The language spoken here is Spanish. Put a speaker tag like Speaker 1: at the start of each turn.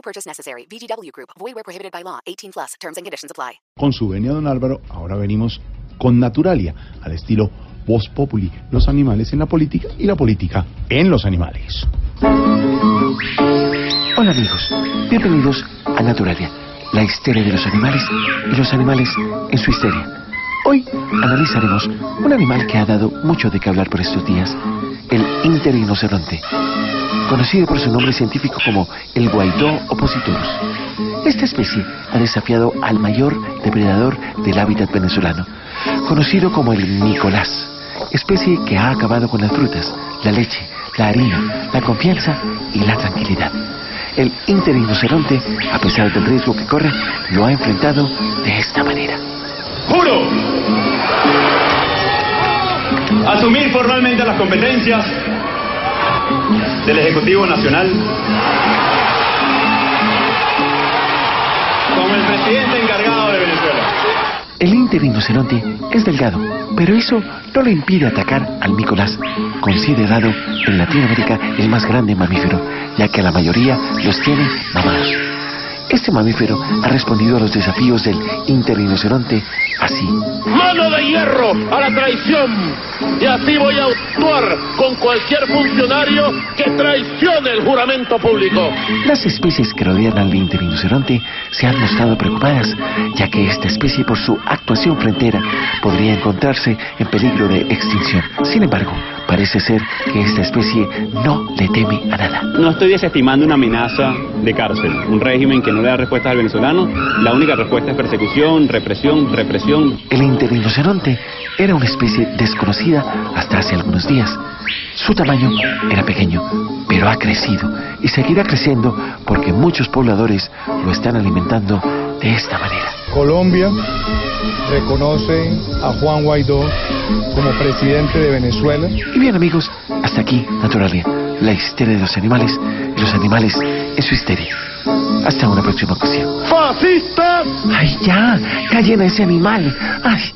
Speaker 1: No purchase necessary. VGW Group. Void where prohibited by law. 18 plus. Terms and conditions apply.
Speaker 2: Con su venia, don Álvaro, ahora venimos con Naturalia, al estilo Voz Populi, los animales en la política y la política en los animales.
Speaker 3: Hola amigos, bienvenidos a Naturalia, la histeria de los animales y los animales en su histeria. Hoy analizaremos un animal que ha dado mucho de qué hablar por estos días, el interrinoceronte, conocido por su nombre científico como el guaidó opositorus. Esta especie ha desafiado al mayor depredador del hábitat venezolano, conocido como el Nicolás, especie que ha acabado con las frutas, la leche, la harina, la confianza y la tranquilidad. El interrinoceronte, a pesar del riesgo que corre, lo ha enfrentado de esta manera.
Speaker 4: Juro asumir formalmente las competencias del Ejecutivo Nacional como el presidente encargado de Venezuela.
Speaker 3: El interrinoceronte es delgado, pero eso no le impide atacar al Nicolás, considerado en Latinoamérica el más grande mamífero, ya que la mayoría los tiene mamados. Este mamífero ha respondido a los desafíos del interrinoceronte así.
Speaker 5: Mano de hierro a la traición. Y así voy a actuar con cualquier funcionario que traicione el juramento público.
Speaker 3: Las especies que rodean al interrinoceronte se han mostrado preocupadas, ya que esta especie por su actuación frontera podría encontrarse en peligro de extinción. Sin embargo, parece ser que esta especie no le teme a nada.
Speaker 4: No estoy desestimando una amenaza de cárcel, un régimen que no le da respuesta al venezolano. La única respuesta es persecución, represión, represión.
Speaker 3: El interrinoceronte era una especie desconocida hasta hace algunos días. Su tamaño era pequeño, pero ha crecido y seguirá creciendo porque muchos pobladores lo están alimentando de esta manera.
Speaker 6: Colombia reconoce a Juan Guaidó como presidente de Venezuela.
Speaker 3: Y bien amigos, hasta aquí Naturalia, la histeria de los animales y los animales en su histeria. Hasta una próxima ocasión.
Speaker 5: ¡Fascistas!
Speaker 3: ¡Ay ya! ¡Callen a ese animal! ¡Ay!